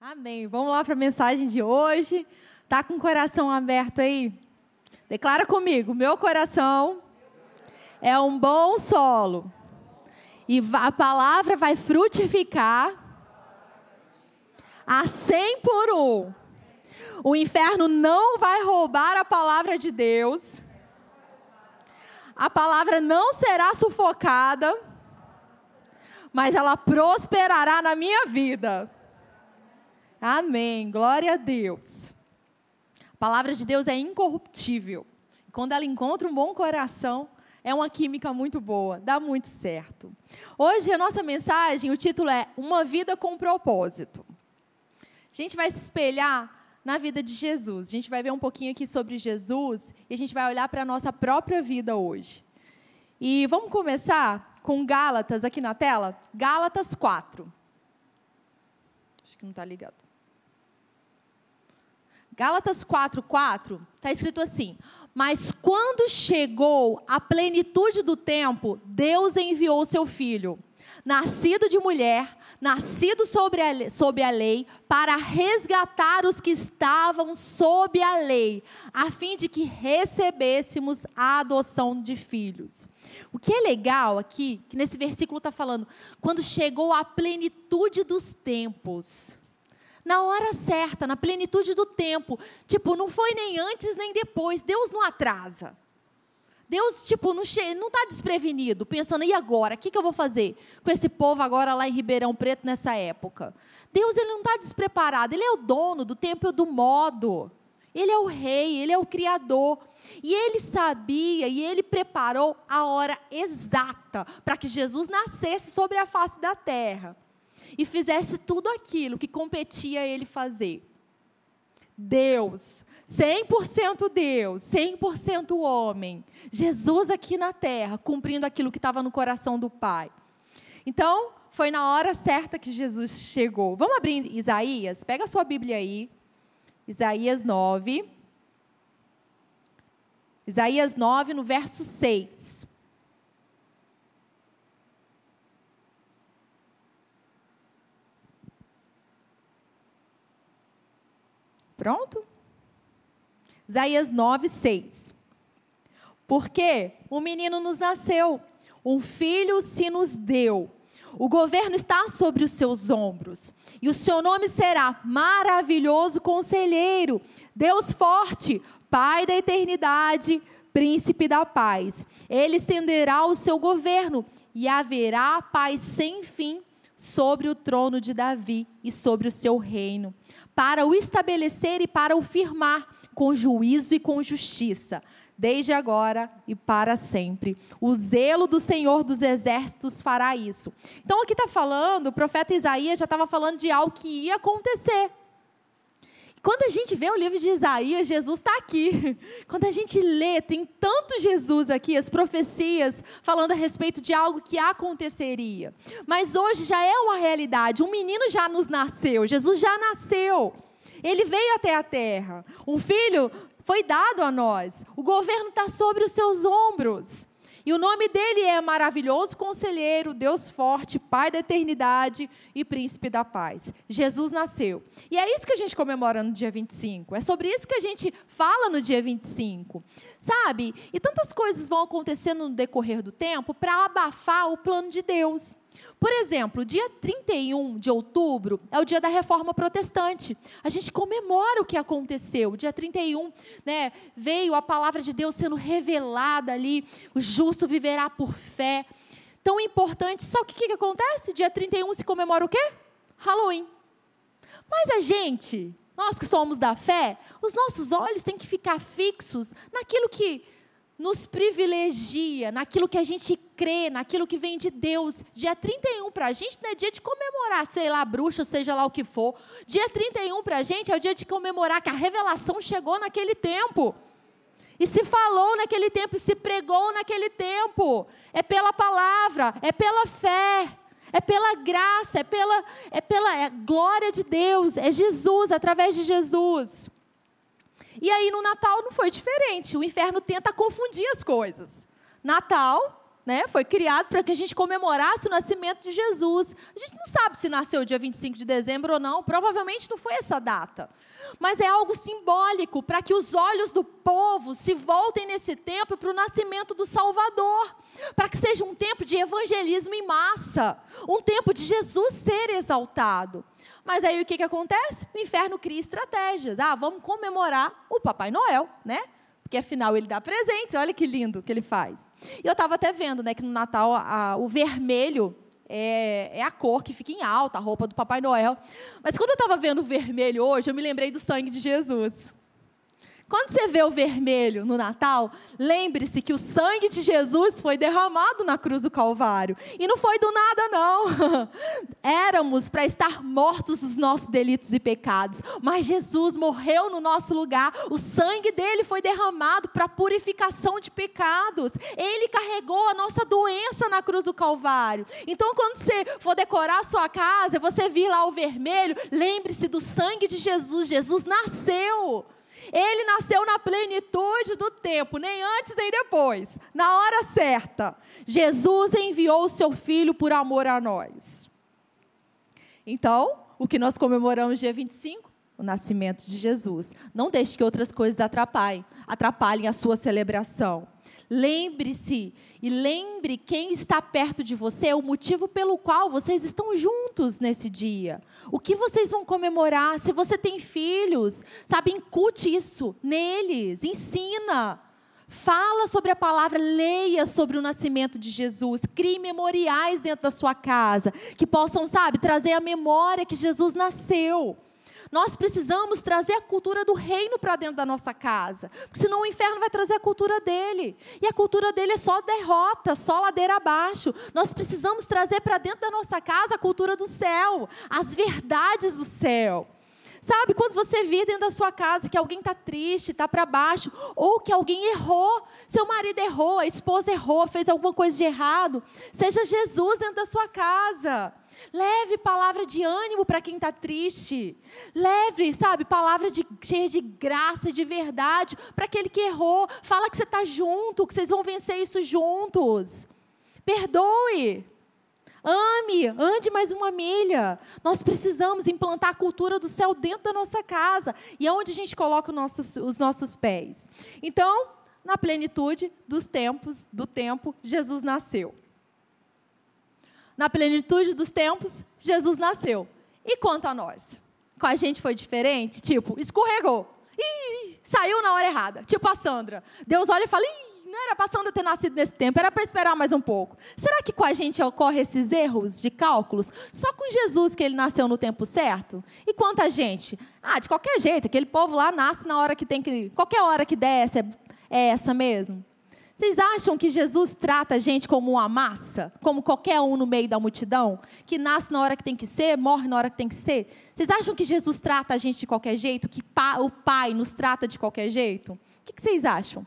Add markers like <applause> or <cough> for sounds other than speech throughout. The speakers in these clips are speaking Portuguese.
Amém. Vamos lá para a mensagem de hoje. Tá com o coração aberto aí? Declara comigo: meu coração é um bom solo. E a palavra vai frutificar a cem por um. O inferno não vai roubar a palavra de Deus. A palavra não será sufocada, mas ela prosperará na minha vida. Amém. Glória a Deus. A palavra de Deus é incorruptível. Quando ela encontra um bom coração, é uma química muito boa, dá muito certo. Hoje a nossa mensagem, o título é Uma vida com propósito. A gente vai se espelhar na vida de Jesus. A gente vai ver um pouquinho aqui sobre Jesus e a gente vai olhar para a nossa própria vida hoje. E vamos começar com Gálatas aqui na tela? Gálatas 4. Acho que não está ligado. Gálatas 4:4 está escrito assim: Mas quando chegou a plenitude do tempo, Deus enviou seu filho, nascido de mulher, nascido sobre a, sob a lei, para resgatar os que estavam sob a lei, a fim de que recebêssemos a adoção de filhos. O que é legal aqui, que nesse versículo está falando, quando chegou a plenitude dos tempos na hora certa, na plenitude do tempo. Tipo, não foi nem antes nem depois. Deus não atrasa. Deus, tipo, não está desprevenido, pensando, e agora? O que, que eu vou fazer com esse povo agora lá em Ribeirão Preto nessa época? Deus, ele não está despreparado. Ele é o dono do tempo e do modo. Ele é o rei, ele é o criador. E ele sabia e ele preparou a hora exata para que Jesus nascesse sobre a face da terra e fizesse tudo aquilo que competia a ele fazer. Deus, 100% Deus, 100% homem. Jesus aqui na terra, cumprindo aquilo que estava no coração do Pai. Então, foi na hora certa que Jesus chegou. Vamos abrir Isaías? Pega a sua Bíblia aí. Isaías 9. Isaías 9, no verso 6. Pronto? Isaías 9, 6. Porque um menino nos nasceu, um filho se nos deu. O governo está sobre os seus ombros, e o seu nome será Maravilhoso Conselheiro, Deus Forte, Pai da Eternidade, Príncipe da Paz. Ele estenderá o seu governo e haverá paz sem fim sobre o trono de Davi e sobre o seu reino, para o estabelecer e para o firmar com juízo e com justiça, desde agora e para sempre. O zelo do Senhor dos Exércitos fará isso. Então, aqui está falando, o profeta Isaías já estava falando de algo que ia acontecer. Quando a gente vê o livro de Isaías, Jesus está aqui. <laughs> Quando a gente lê, tem tanto Jesus aqui, as profecias falando a respeito de algo que aconteceria. Mas hoje já é uma realidade. Um menino já nos nasceu, Jesus já nasceu. Ele veio até a terra. Um filho foi dado a nós. O governo está sobre os seus ombros. E o nome dele é Maravilhoso Conselheiro, Deus Forte, Pai da Eternidade e Príncipe da Paz. Jesus nasceu. E é isso que a gente comemora no dia 25. É sobre isso que a gente fala no dia 25. Sabe? E tantas coisas vão acontecendo no decorrer do tempo para abafar o plano de Deus. Por exemplo, dia 31 de outubro é o dia da reforma protestante. A gente comemora o que aconteceu. Dia 31, né, veio a palavra de Deus sendo revelada ali. O justo viverá por fé. Tão importante. Só que o que, que acontece? Dia 31 se comemora o quê? Halloween. Mas a gente, nós que somos da fé, os nossos olhos têm que ficar fixos naquilo que nos privilegia naquilo que a gente crê, naquilo que vem de Deus. Dia 31 para a gente não é dia de comemorar, sei lá, bruxa, seja lá o que for. Dia 31 para a gente é o dia de comemorar que a revelação chegou naquele tempo. E se falou naquele tempo, e se pregou naquele tempo. É pela palavra, é pela fé, é pela graça, é pela, é pela é glória de Deus, é Jesus, através de Jesus. E aí no Natal não foi diferente. O inferno tenta confundir as coisas. Natal, né, foi criado para que a gente comemorasse o nascimento de Jesus. A gente não sabe se nasceu dia 25 de dezembro ou não, provavelmente não foi essa data. Mas é algo simbólico para que os olhos do povo se voltem nesse tempo para o nascimento do Salvador, para que seja um tempo de evangelismo em massa, um tempo de Jesus ser exaltado. Mas aí o que, que acontece? O inferno cria estratégias. Ah, vamos comemorar o Papai Noel, né? Porque afinal ele dá presentes, olha que lindo que ele faz. E eu estava até vendo né, que no Natal a, o vermelho é, é, a cor que fica em alta, a roupa do Papai Noel. Mas quando eu estava vendo o vermelho hoje, eu me lembrei do sangue de Jesus. Quando você vê o vermelho no Natal, lembre-se que o sangue de Jesus foi derramado na cruz do Calvário. E não foi do nada, não. <laughs> Éramos para estar mortos dos nossos delitos e pecados. Mas Jesus morreu no nosso lugar. O sangue dele foi derramado para purificação de pecados. Ele carregou a nossa doença na cruz do Calvário. Então, quando você for decorar a sua casa, você vir lá o vermelho, lembre-se do sangue de Jesus. Jesus nasceu. Ele nasceu na plenitude do tempo, nem antes nem depois, na hora certa. Jesus enviou o seu filho por amor a nós. Então, o que nós comemoramos dia 25? O nascimento de Jesus. Não deixe que outras coisas atrapalhem, atrapalhem a sua celebração. Lembre-se e lembre quem está perto de você, o motivo pelo qual vocês estão juntos nesse dia. O que vocês vão comemorar? Se você tem filhos, sabe, incute isso neles, ensina. Fala sobre a palavra, leia sobre o nascimento de Jesus, crie memoriais dentro da sua casa, que possam, sabe, trazer a memória que Jesus nasceu. Nós precisamos trazer a cultura do reino para dentro da nossa casa, porque senão o inferno vai trazer a cultura dele. E a cultura dele é só derrota, só ladeira abaixo. Nós precisamos trazer para dentro da nossa casa a cultura do céu, as verdades do céu. Sabe, quando você vê dentro da sua casa que alguém está triste, está para baixo, ou que alguém errou, seu marido errou, a esposa errou, fez alguma coisa de errado, seja Jesus dentro da sua casa. Leve palavra de ânimo para quem está triste. Leve, sabe, palavra de, cheia de graça, de verdade, para aquele que errou. Fala que você está junto, que vocês vão vencer isso juntos. Perdoe. Ame, ande mais uma milha. Nós precisamos implantar a cultura do céu dentro da nossa casa. E é onde a gente coloca os nossos, os nossos pés. Então, na plenitude dos tempos, do tempo, Jesus nasceu na plenitude dos tempos, Jesus nasceu. E quanto a nós? Com a gente foi diferente? Tipo, escorregou. Ih, saiu na hora errada. Tipo a Sandra. Deus olha e fala: Ih, não era para Sandra ter nascido nesse tempo, era para esperar mais um pouco. Será que com a gente ocorre esses erros de cálculos? Só com Jesus que ele nasceu no tempo certo? E quanto a gente? Ah, de qualquer jeito, aquele povo lá nasce na hora que tem que. Qualquer hora que der, é, é essa mesmo? Vocês acham que Jesus trata a gente como uma massa? Como qualquer um no meio da multidão? Que nasce na hora que tem que ser, morre na hora que tem que ser? Vocês acham que Jesus trata a gente de qualquer jeito? Que o Pai nos trata de qualquer jeito? O que vocês acham?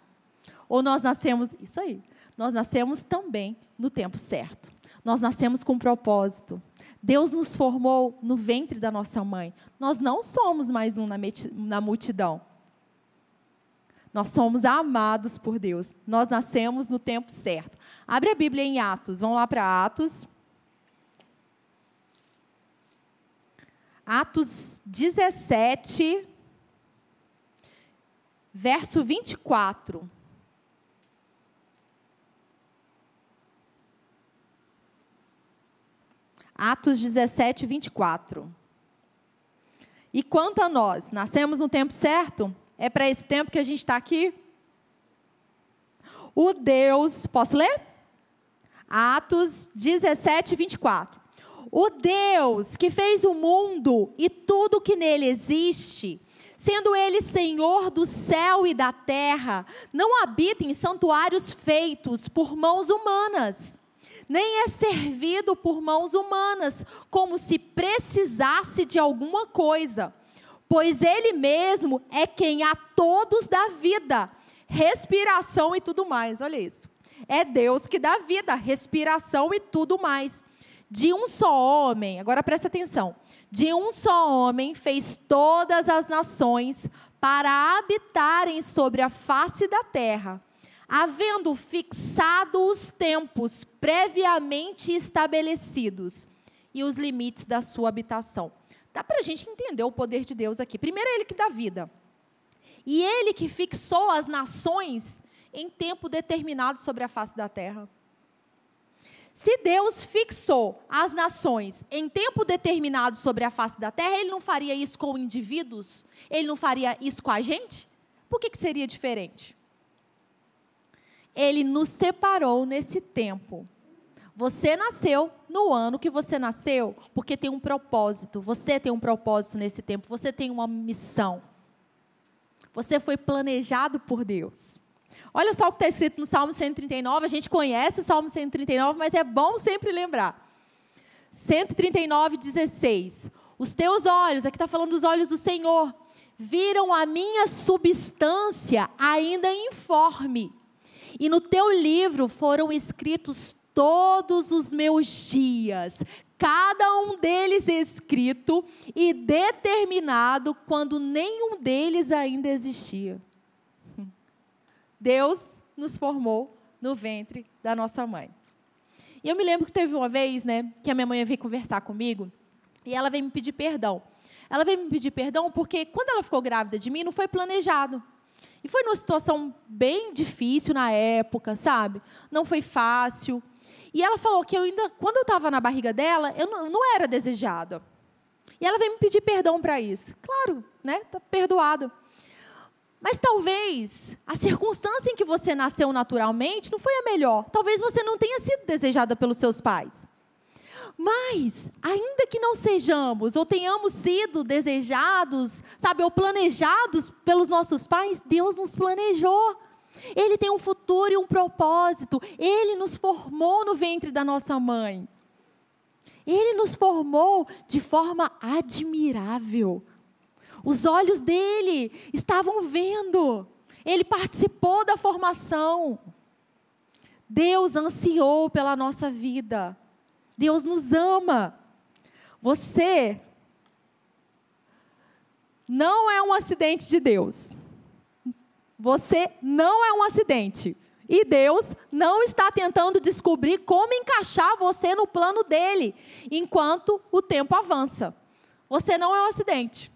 Ou nós nascemos. Isso aí. Nós nascemos também no tempo certo. Nós nascemos com um propósito. Deus nos formou no ventre da nossa mãe. Nós não somos mais um na multidão. Nós somos amados por Deus. Nós nascemos no tempo certo. Abre a Bíblia em Atos. Vamos lá para Atos. Atos 17, verso 24. Atos 17, 24. E quanto a nós, nascemos no tempo certo? É para esse tempo que a gente está aqui? O Deus, posso ler? Atos 17, 24. O Deus que fez o mundo e tudo que nele existe, sendo ele Senhor do céu e da terra, não habita em santuários feitos por mãos humanas, nem é servido por mãos humanas, como se precisasse de alguma coisa pois Ele mesmo é quem a todos dá vida, respiração e tudo mais. Olha isso. É Deus que dá vida, respiração e tudo mais. De um só homem, agora presta atenção. De um só homem fez todas as nações para habitarem sobre a face da terra, havendo fixado os tempos previamente estabelecidos e os limites da sua habitação. Dá para a gente entender o poder de Deus aqui. Primeiro, é Ele que dá vida. E Ele que fixou as nações em tempo determinado sobre a face da terra. Se Deus fixou as nações em tempo determinado sobre a face da terra, Ele não faria isso com indivíduos? Ele não faria isso com a gente? Por que, que seria diferente? Ele nos separou nesse tempo. Você nasceu no ano que você nasceu, porque tem um propósito. Você tem um propósito nesse tempo. Você tem uma missão. Você foi planejado por Deus. Olha só o que está escrito no Salmo 139. A gente conhece o Salmo 139, mas é bom sempre lembrar. 139, 16. Os teus olhos, aqui está falando dos olhos do Senhor, viram a minha substância ainda informe e no teu livro foram escritos todos os meus dias, cada um deles escrito e determinado quando nenhum deles ainda existia. <laughs> Deus nos formou no ventre da nossa mãe. E eu me lembro que teve uma vez, né, que a minha mãe veio conversar comigo e ela veio me pedir perdão. Ela veio me pedir perdão porque quando ela ficou grávida de mim não foi planejado. E foi numa situação bem difícil na época, sabe? Não foi fácil. E ela falou que eu ainda, quando eu estava na barriga dela, eu não, não, era desejada. E ela veio me pedir perdão para isso. Claro, né? Tá perdoado. Mas talvez a circunstância em que você nasceu naturalmente não foi a melhor. Talvez você não tenha sido desejada pelos seus pais. Mas, ainda que não sejamos ou tenhamos sido desejados, sabe, ou planejados pelos nossos pais, Deus nos planejou. Ele tem um futuro e um propósito. Ele nos formou no ventre da nossa mãe. Ele nos formou de forma admirável. Os olhos dele estavam vendo. Ele participou da formação. Deus ansiou pela nossa vida. Deus nos ama. Você não é um acidente de Deus. Você não é um acidente. E Deus não está tentando descobrir como encaixar você no plano dele, enquanto o tempo avança. Você não é um acidente.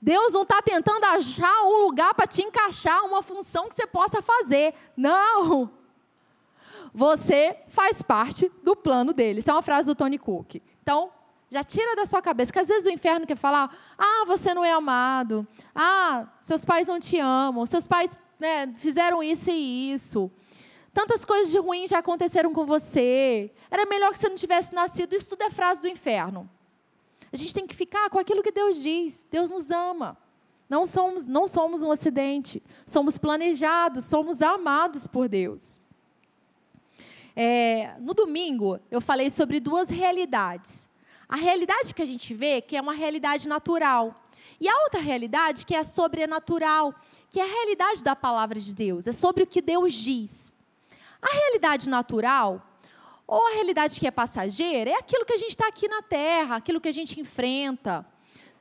Deus não está tentando achar um lugar para te encaixar, uma função que você possa fazer. Não! Você faz parte do plano dele. Isso é uma frase do Tony Cook. Então, já tira da sua cabeça, que às vezes o inferno quer falar: ah, você não é amado, ah, seus pais não te amam, seus pais né, fizeram isso e isso. Tantas coisas de ruim já aconteceram com você. Era melhor que você não tivesse nascido. Isso tudo é frase do inferno. A gente tem que ficar com aquilo que Deus diz. Deus nos ama. Não somos, não somos um acidente. Somos planejados, somos amados por Deus. É, no domingo, eu falei sobre duas realidades. A realidade que a gente vê, que é uma realidade natural. E a outra realidade, que é sobrenatural, que é a realidade da palavra de Deus, é sobre o que Deus diz. A realidade natural, ou a realidade que é passageira, é aquilo que a gente está aqui na terra, aquilo que a gente enfrenta.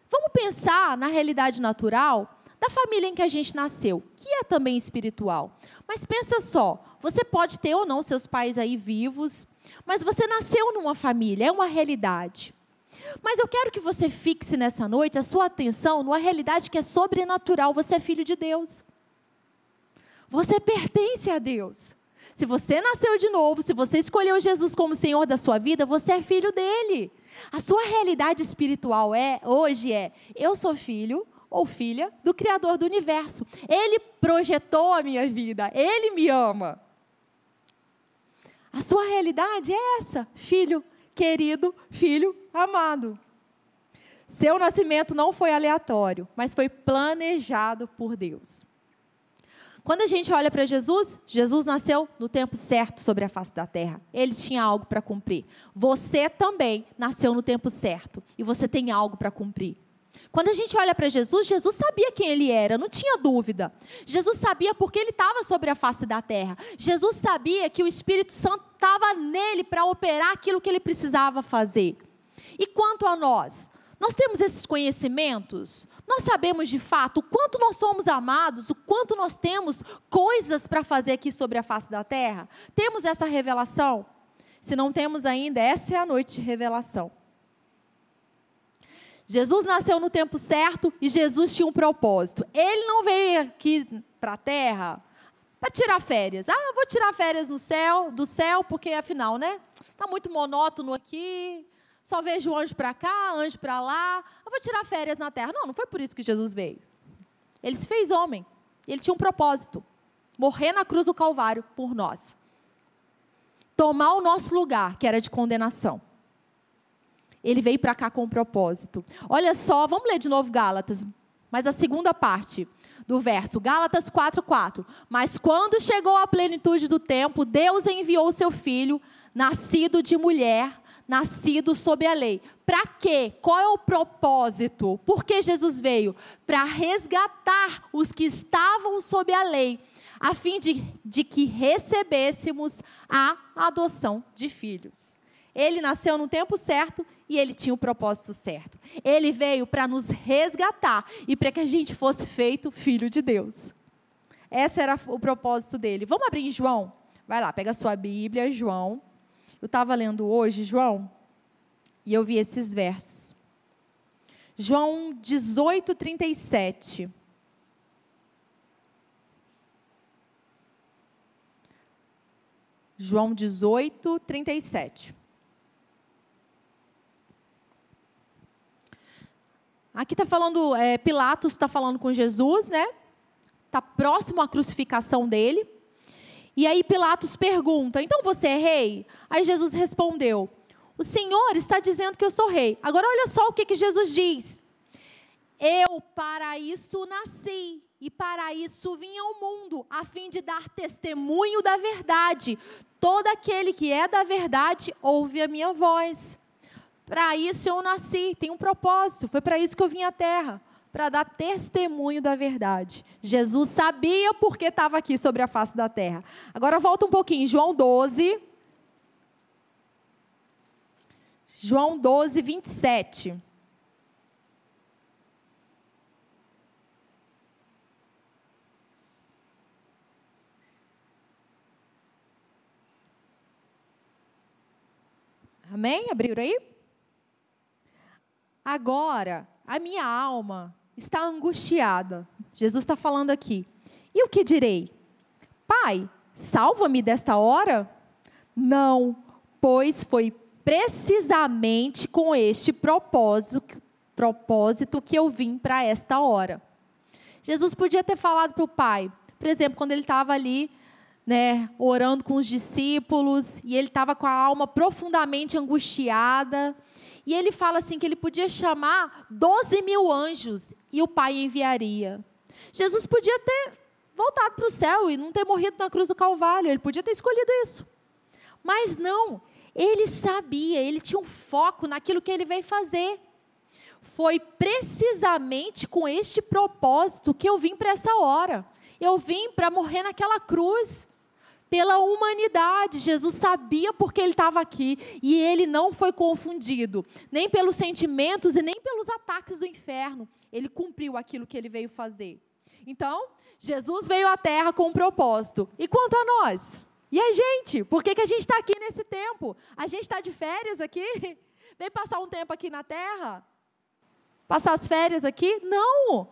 Vamos pensar na realidade natural da família em que a gente nasceu, que é também espiritual. Mas pensa só, você pode ter ou não seus pais aí vivos, mas você nasceu numa família, é uma realidade. Mas eu quero que você fixe nessa noite a sua atenção numa realidade que é sobrenatural. Você é filho de Deus. Você pertence a Deus. Se você nasceu de novo, se você escolheu Jesus como Senhor da sua vida, você é filho dele. A sua realidade espiritual é hoje é: eu sou filho, ou filha do Criador do universo. Ele projetou a minha vida, ele me ama. A sua realidade é essa, filho querido, filho amado. Seu nascimento não foi aleatório, mas foi planejado por Deus. Quando a gente olha para Jesus, Jesus nasceu no tempo certo sobre a face da terra. Ele tinha algo para cumprir. Você também nasceu no tempo certo e você tem algo para cumprir. Quando a gente olha para Jesus, Jesus sabia quem ele era, não tinha dúvida. Jesus sabia porque ele estava sobre a face da terra. Jesus sabia que o Espírito Santo estava nele para operar aquilo que ele precisava fazer. E quanto a nós? Nós temos esses conhecimentos? Nós sabemos de fato o quanto nós somos amados, o quanto nós temos coisas para fazer aqui sobre a face da terra? Temos essa revelação? Se não temos ainda, essa é a noite de revelação. Jesus nasceu no tempo certo e Jesus tinha um propósito. Ele não veio aqui para a terra para tirar férias. Ah, vou tirar férias no céu, do céu, porque afinal, né? Tá muito monótono aqui. Só vejo anjo para cá, anjo para lá. Eu vou tirar férias na terra. Não, não foi por isso que Jesus veio. Ele se fez homem. Ele tinha um propósito: morrer na cruz do Calvário por nós. Tomar o nosso lugar, que era de condenação. Ele veio para cá com um propósito. Olha só, vamos ler de novo Gálatas, mas a segunda parte do verso, Gálatas 4:4. Mas quando chegou a plenitude do tempo, Deus enviou seu filho, nascido de mulher, nascido sob a lei. Para quê? Qual é o propósito? Por que Jesus veio? Para resgatar os que estavam sob a lei, a fim de, de que recebêssemos a adoção de filhos. Ele nasceu no tempo certo e ele tinha o propósito certo. Ele veio para nos resgatar e para que a gente fosse feito filho de Deus. Esse era o propósito dele. Vamos abrir em João? Vai lá, pega a sua Bíblia, João. Eu estava lendo hoje, João, e eu vi esses versos. João 18, 37. João 18, 37. Aqui está falando, é, Pilatos está falando com Jesus, né? Está próximo à crucificação dele. E aí Pilatos pergunta: então você é rei? Aí Jesus respondeu: o Senhor está dizendo que eu sou rei. Agora olha só o que, que Jesus diz: eu para isso nasci. E para isso vim ao mundo, a fim de dar testemunho da verdade. Todo aquele que é da verdade ouve a minha voz. Para isso eu nasci, tem um propósito, foi para isso que eu vim à terra para dar testemunho da verdade. Jesus sabia porque estava aqui sobre a face da terra. Agora volta um pouquinho, João 12. João 12, 27. Amém? Abriram aí? Agora, a minha alma está angustiada. Jesus está falando aqui. E o que direi? Pai, salva-me desta hora? Não, pois foi precisamente com este propósito, propósito que eu vim para esta hora. Jesus podia ter falado para o pai, por exemplo, quando ele estava ali, né, orando com os discípulos, e ele estava com a alma profundamente angustiada, e ele fala assim que ele podia chamar 12 mil anjos e o Pai enviaria. Jesus podia ter voltado para o céu e não ter morrido na cruz do Calvário. Ele podia ter escolhido isso. Mas não, ele sabia, ele tinha um foco naquilo que ele veio fazer. Foi precisamente com este propósito que eu vim para essa hora. Eu vim para morrer naquela cruz pela humanidade. Jesus sabia porque ele estava aqui e ele não foi confundido, nem pelos sentimentos e nem pelos ataques do inferno. Ele cumpriu aquilo que ele veio fazer. Então, Jesus veio à terra com um propósito. E quanto a nós? E a gente? Por que, que a gente está aqui nesse tempo? A gente está de férias aqui? <laughs> Veio passar um tempo aqui na terra? Passar as férias aqui? Não!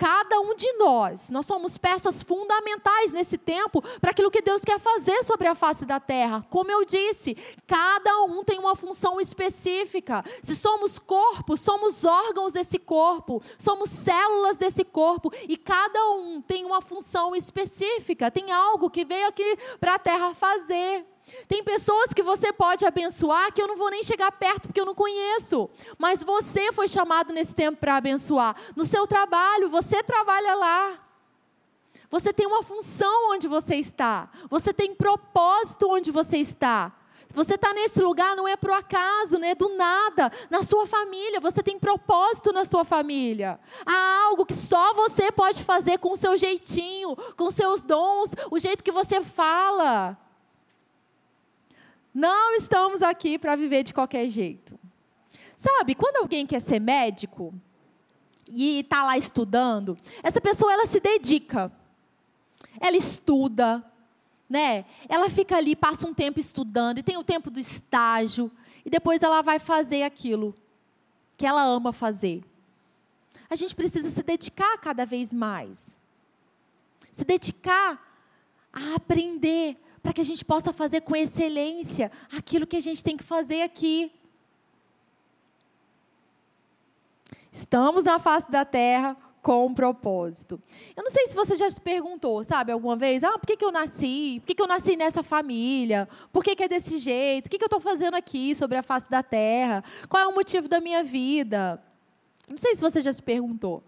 Cada um de nós, nós somos peças fundamentais nesse tempo para aquilo que Deus quer fazer sobre a face da terra. Como eu disse, cada um tem uma função específica. Se somos corpo, somos órgãos desse corpo, somos células desse corpo, e cada um tem uma função específica, tem algo que veio aqui para a terra fazer. Tem pessoas que você pode abençoar que eu não vou nem chegar perto porque eu não conheço. Mas você foi chamado nesse tempo para abençoar. No seu trabalho, você trabalha lá. Você tem uma função onde você está. Você tem propósito onde você está. Você está nesse lugar não é por acaso, não é do nada. Na sua família, você tem propósito na sua família. Há algo que só você pode fazer com o seu jeitinho, com seus dons, o jeito que você fala. Não estamos aqui para viver de qualquer jeito. Sabe, quando alguém quer ser médico e está lá estudando, essa pessoa ela se dedica. Ela estuda, né? Ela fica ali, passa um tempo estudando, e tem o tempo do estágio, e depois ela vai fazer aquilo que ela ama fazer. A gente precisa se dedicar cada vez mais. Se dedicar a aprender, para que a gente possa fazer com excelência aquilo que a gente tem que fazer aqui. Estamos na face da terra com um propósito. Eu não sei se você já se perguntou, sabe, alguma vez, ah, por que, que eu nasci? Por que, que eu nasci nessa família? Por que, que é desse jeito? O que, que eu estou fazendo aqui sobre a face da terra? Qual é o motivo da minha vida? Não sei se você já se perguntou.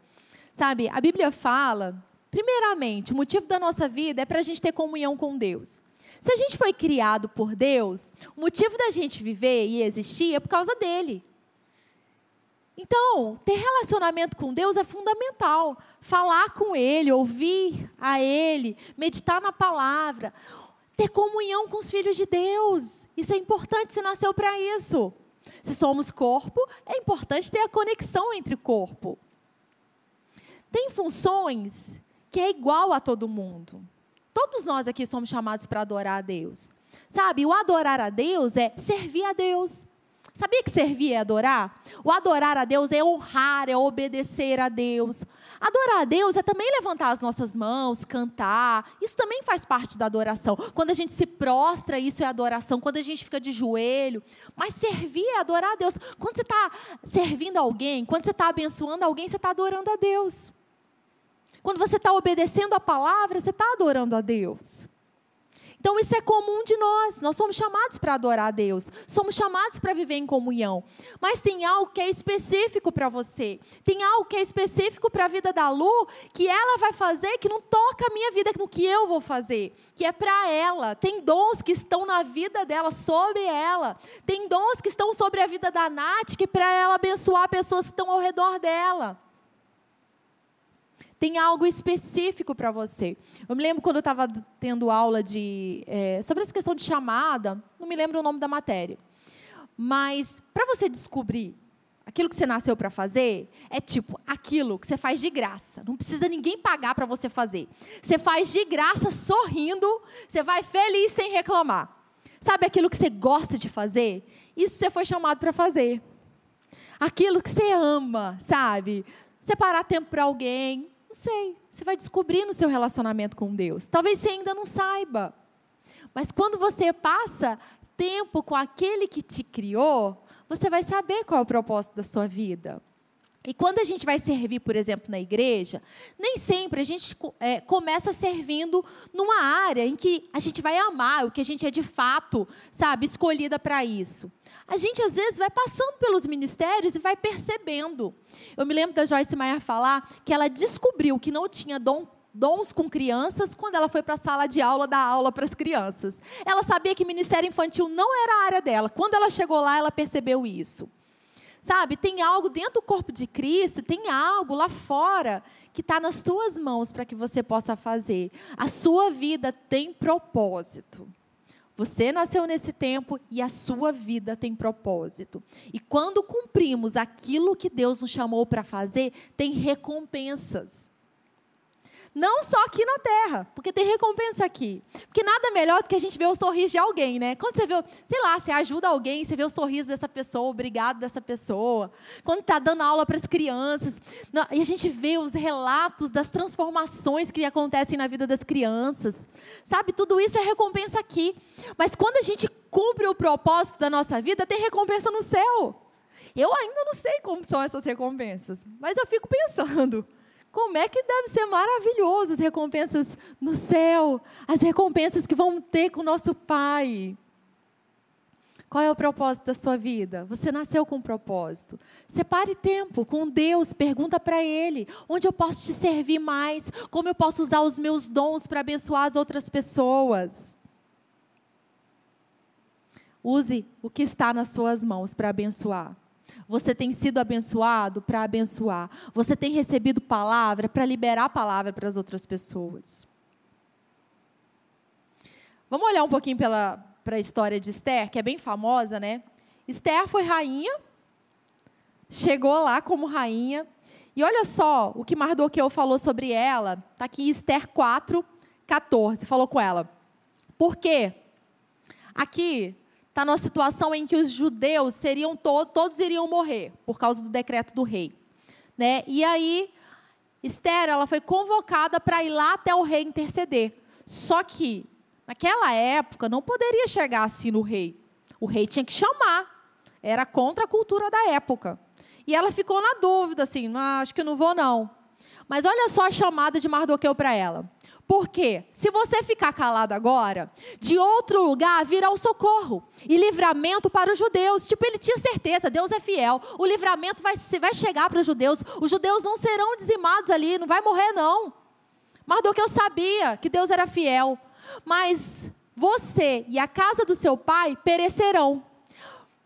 Sabe, a Bíblia fala, primeiramente, o motivo da nossa vida é para a gente ter comunhão com Deus. Se a gente foi criado por Deus, o motivo da gente viver e existir é por causa dele. Então, ter relacionamento com Deus é fundamental. Falar com Ele, ouvir a Ele, meditar na palavra, ter comunhão com os filhos de Deus. Isso é importante, você nasceu para isso. Se somos corpo, é importante ter a conexão entre corpo. Tem funções que é igual a todo mundo. Todos nós aqui somos chamados para adorar a Deus. Sabe, o adorar a Deus é servir a Deus. Sabia que servir é adorar? O adorar a Deus é honrar, é obedecer a Deus. Adorar a Deus é também levantar as nossas mãos, cantar. Isso também faz parte da adoração. Quando a gente se prostra, isso é adoração. Quando a gente fica de joelho. Mas servir é adorar a Deus. Quando você está servindo alguém, quando você está abençoando alguém, você está adorando a Deus. Quando você está obedecendo a palavra, você está adorando a Deus. Então, isso é comum de nós. Nós somos chamados para adorar a Deus. Somos chamados para viver em comunhão. Mas tem algo que é específico para você. Tem algo que é específico para a vida da Lu, que ela vai fazer, que não toca a minha vida no que eu vou fazer. Que é para ela. Tem dons que estão na vida dela, sobre ela. Tem dons que estão sobre a vida da Nath, que é para ela abençoar pessoas que estão ao redor dela tem algo específico para você. Eu me lembro quando eu estava tendo aula de, é, sobre essa questão de chamada, não me lembro o nome da matéria. Mas, para você descobrir aquilo que você nasceu para fazer, é tipo aquilo que você faz de graça. Não precisa ninguém pagar para você fazer. Você faz de graça, sorrindo, você vai feliz sem reclamar. Sabe aquilo que você gosta de fazer? Isso você foi chamado para fazer. Aquilo que você ama, sabe? Separar tempo para alguém, não sei. Você vai descobrir no seu relacionamento com Deus. Talvez você ainda não saiba. Mas quando você passa tempo com aquele que te criou, você vai saber qual é o propósito da sua vida. E quando a gente vai servir, por exemplo, na igreja, nem sempre a gente é, começa servindo numa área em que a gente vai amar, o que a gente é de fato, sabe, escolhida para isso. A gente, às vezes, vai passando pelos ministérios e vai percebendo. Eu me lembro da Joyce Meyer falar que ela descobriu que não tinha dom dons com crianças quando ela foi para a sala de aula dar aula para as crianças. Ela sabia que ministério infantil não era a área dela. Quando ela chegou lá, ela percebeu isso. Sabe, tem algo dentro do corpo de Cristo, tem algo lá fora que está nas suas mãos para que você possa fazer. A sua vida tem propósito. Você nasceu nesse tempo e a sua vida tem propósito. E quando cumprimos aquilo que Deus nos chamou para fazer, tem recompensas. Não só aqui na terra, porque tem recompensa aqui. Porque nada melhor do que a gente ver o sorriso de alguém, né? Quando você vê, sei lá, você ajuda alguém, você vê o sorriso dessa pessoa, obrigado dessa pessoa. Quando está dando aula para as crianças, e a gente vê os relatos das transformações que acontecem na vida das crianças. Sabe, tudo isso é recompensa aqui. Mas quando a gente cumpre o propósito da nossa vida, tem recompensa no céu. Eu ainda não sei como são essas recompensas, mas eu fico pensando. Como é que deve ser maravilhoso as recompensas no céu, as recompensas que vão ter com o nosso Pai. Qual é o propósito da sua vida? Você nasceu com um propósito. Separe tempo com Deus, pergunta para Ele: onde eu posso te servir mais? Como eu posso usar os meus dons para abençoar as outras pessoas? Use o que está nas suas mãos para abençoar. Você tem sido abençoado para abençoar. Você tem recebido palavra para liberar palavra para as outras pessoas. Vamos olhar um pouquinho para a história de Esther, que é bem famosa, né? Esther foi rainha, chegou lá como rainha. E olha só o que Mardoqueu falou sobre ela. Está aqui Esther 4, 14. Falou com ela. Por quê? Aqui está numa situação em que os judeus seriam to todos iriam morrer por causa do decreto do rei, né? E aí Esther, ela foi convocada para ir lá até o rei interceder. Só que naquela época não poderia chegar assim no rei. O rei tinha que chamar. Era contra a cultura da época. E ela ficou na dúvida assim, ah, acho que não vou não. Mas olha só a chamada de Mardoqueu para ela. Porque se você ficar calado agora, de outro lugar virá o socorro e livramento para os judeus. Tipo, ele tinha certeza, Deus é fiel. O livramento vai, vai chegar para os judeus. Os judeus não serão dizimados ali, não vai morrer, não. Mardoqueu sabia que Deus era fiel. Mas você e a casa do seu pai perecerão.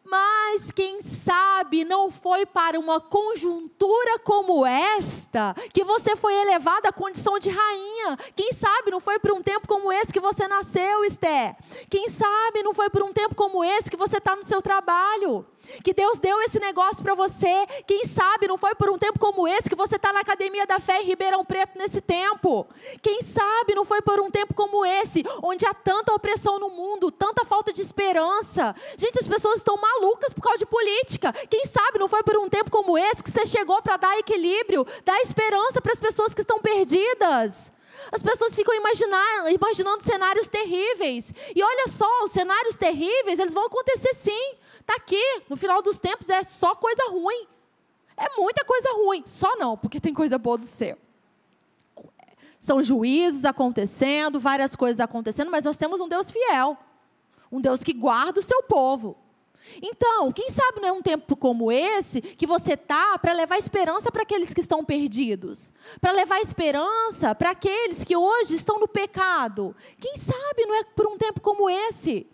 Mas quem sabe não foi para uma conjuntura como esta que você foi elevada à condição de rainha. Quem sabe não foi por um tempo como esse que você nasceu, Esther. Quem sabe não foi por um tempo como esse que você está no seu trabalho que Deus deu esse negócio para você. Quem sabe não foi por um tempo como esse que você está na academia da fé em Ribeirão Preto nesse tempo. Quem sabe não foi por um tempo como esse, onde há tanta opressão no mundo, tanta falta de esperança. Gente, as pessoas estão malucas por causa de política. Quem sabe não foi por um tempo como esse que você chegou para dar equilíbrio, dar esperança para as pessoas que estão perdidas. As pessoas ficam imaginar, imaginando cenários terríveis. E olha só, os cenários terríveis, eles vão acontecer sim. Está aqui, no final dos tempos é só coisa ruim. É muita coisa ruim. Só não, porque tem coisa boa do céu. São juízos acontecendo, várias coisas acontecendo, mas nós temos um Deus fiel. Um Deus que guarda o seu povo. Então, quem sabe não é um tempo como esse que você tá para levar esperança para aqueles que estão perdidos, para levar esperança para aqueles que hoje estão no pecado. Quem sabe não é por um tempo como esse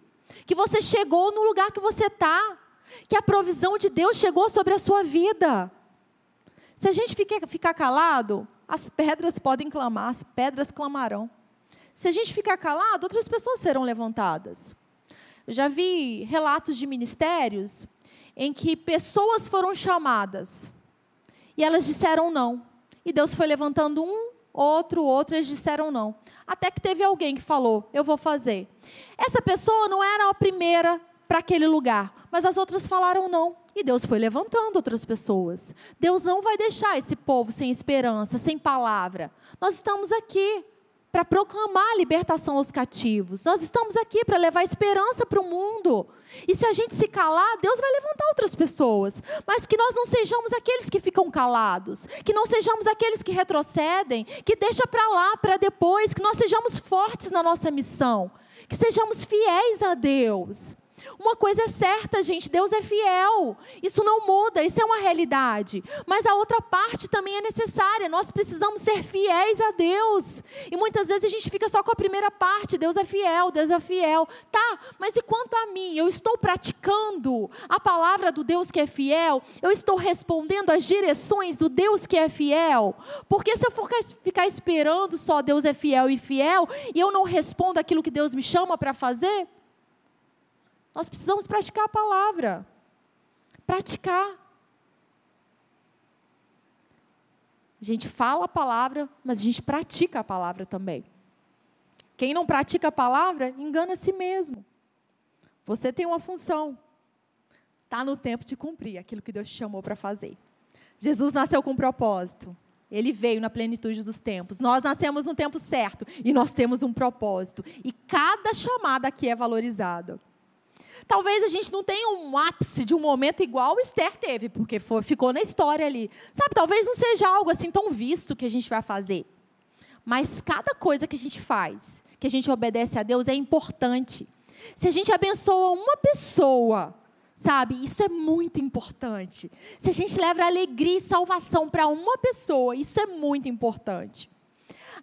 que você chegou no lugar que você está, que a provisão de Deus chegou sobre a sua vida. Se a gente ficar, calado, as pedras podem clamar, as pedras clamarão. Se a gente ficar calado, outras pessoas serão levantadas. Eu já vi relatos de ministérios em que pessoas foram chamadas e elas disseram não. E Deus foi levantando um outro, outro, eles disseram não. Até que teve alguém que falou: Eu vou fazer. Essa pessoa não era a primeira para aquele lugar, mas as outras falaram não. E Deus foi levantando outras pessoas. Deus não vai deixar esse povo sem esperança, sem palavra. Nós estamos aqui para proclamar a libertação aos cativos. Nós estamos aqui para levar esperança para o mundo. E se a gente se calar, Deus vai levantar outras pessoas. Mas que nós não sejamos aqueles que ficam calados, que não sejamos aqueles que retrocedem, que deixa para lá, para depois, que nós sejamos fortes na nossa missão, que sejamos fiéis a Deus. Uma coisa é certa, gente, Deus é fiel. Isso não muda, isso é uma realidade. Mas a outra parte também é necessária. Nós precisamos ser fiéis a Deus. E muitas vezes a gente fica só com a primeira parte, Deus é fiel, Deus é fiel. Tá, mas e quanto a mim? Eu estou praticando a palavra do Deus que é fiel? Eu estou respondendo às direções do Deus que é fiel? Porque se eu for ficar esperando só Deus é fiel e fiel, e eu não respondo aquilo que Deus me chama para fazer, nós precisamos praticar a palavra. Praticar. A gente fala a palavra, mas a gente pratica a palavra também. Quem não pratica a palavra, engana a si mesmo. Você tem uma função. Está no tempo de cumprir aquilo que Deus te chamou para fazer. Jesus nasceu com um propósito. Ele veio na plenitude dos tempos. Nós nascemos no tempo certo e nós temos um propósito. E cada chamada aqui é valorizada. Talvez a gente não tenha um ápice de um momento igual o Esther teve, porque foi, ficou na história ali. Sabe, talvez não seja algo assim tão visto que a gente vai fazer. Mas cada coisa que a gente faz, que a gente obedece a Deus, é importante. Se a gente abençoa uma pessoa, sabe, isso é muito importante. Se a gente leva alegria e salvação para uma pessoa, isso é muito importante.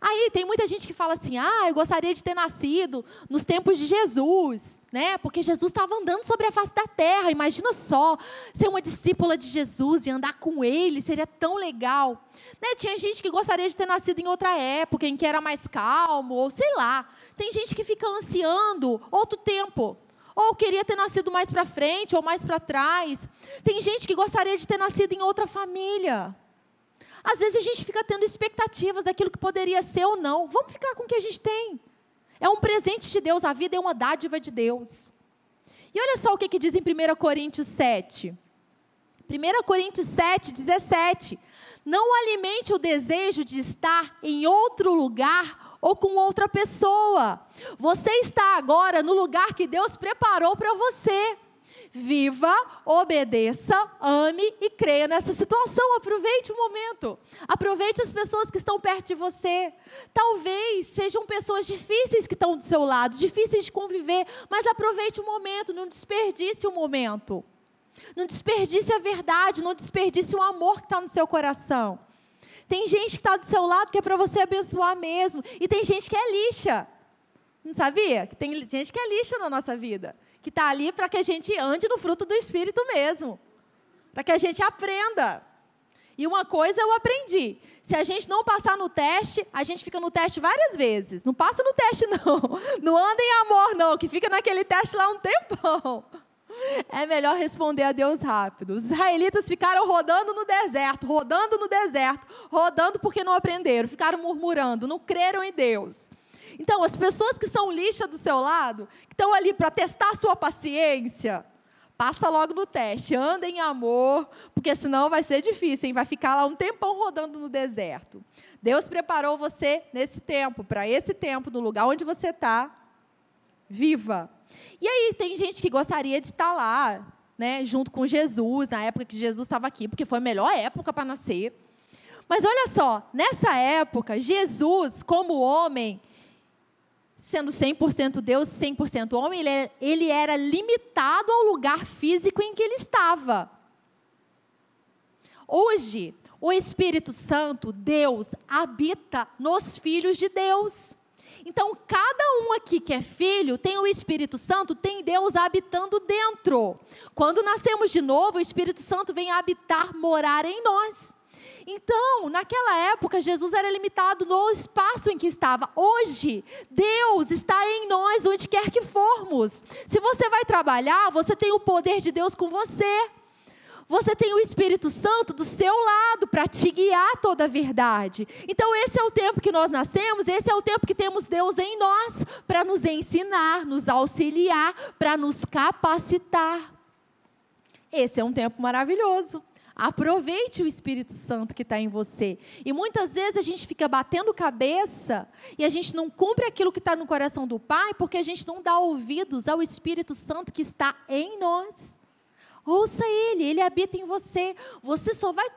Aí tem muita gente que fala assim: ah, eu gostaria de ter nascido nos tempos de Jesus, né? Porque Jesus estava andando sobre a face da terra. Imagina só ser uma discípula de Jesus e andar com ele, seria tão legal. Né? Tinha gente que gostaria de ter nascido em outra época, em que era mais calmo, ou sei lá. Tem gente que fica ansiando outro tempo Ou queria ter nascido mais para frente ou mais para trás. Tem gente que gostaria de ter nascido em outra família. Às vezes a gente fica tendo expectativas daquilo que poderia ser ou não. Vamos ficar com o que a gente tem. É um presente de Deus, a vida é uma dádiva de Deus. E olha só o que, que diz em 1 Coríntios 7. 1 Coríntios 7, 17. Não alimente o desejo de estar em outro lugar ou com outra pessoa. Você está agora no lugar que Deus preparou para você. Viva, obedeça, ame e creia nessa situação. Aproveite o momento. Aproveite as pessoas que estão perto de você. Talvez sejam pessoas difíceis que estão do seu lado, difíceis de conviver, mas aproveite o momento, não desperdice o momento. Não desperdice a verdade, não desperdice o amor que está no seu coração. Tem gente que está do seu lado que é para você abençoar mesmo. E tem gente que é lixa. Não sabia? Que tem gente que é lixa na nossa vida. Que está ali para que a gente ande no fruto do Espírito mesmo. Para que a gente aprenda. E uma coisa eu aprendi: se a gente não passar no teste, a gente fica no teste várias vezes. Não passa no teste, <laughs> não. Não anda em amor, não, que fica naquele teste lá um tempão. É melhor responder a Deus rápido. Os israelitas ficaram rodando no deserto, rodando no deserto, rodando porque não aprenderam, ficaram murmurando, não creram em Deus. Então, as pessoas que são lixa do seu lado, que estão ali para testar a sua paciência, passa logo no teste, anda em amor, porque senão vai ser difícil, hein? vai ficar lá um tempão rodando no deserto. Deus preparou você nesse tempo, para esse tempo, no lugar onde você está. Viva e aí tem gente que gostaria de estar lá, né, junto com Jesus, na época que Jesus estava aqui, porque foi a melhor época para nascer. Mas olha só, nessa época, Jesus, como homem, sendo 100% Deus, 100% homem, ele, é, ele era limitado ao lugar físico em que ele estava. Hoje, o Espírito Santo, Deus, habita nos filhos de Deus. Então, cada um aqui que é filho tem o Espírito Santo, tem Deus habitando dentro. Quando nascemos de novo, o Espírito Santo vem habitar, morar em nós. Então, naquela época, Jesus era limitado no espaço em que estava. Hoje, Deus está em nós, onde quer que formos. Se você vai trabalhar, você tem o poder de Deus com você. Você tem o Espírito Santo do seu lado para te guiar toda a verdade. Então, esse é o tempo que nós nascemos, esse é o tempo que temos Deus em nós para nos ensinar, nos auxiliar, para nos capacitar. Esse é um tempo maravilhoso. Aproveite o Espírito Santo que está em você. E muitas vezes a gente fica batendo cabeça e a gente não cumpre aquilo que está no coração do Pai porque a gente não dá ouvidos ao Espírito Santo que está em nós. Ouça Ele, Ele habita em você. Você só vai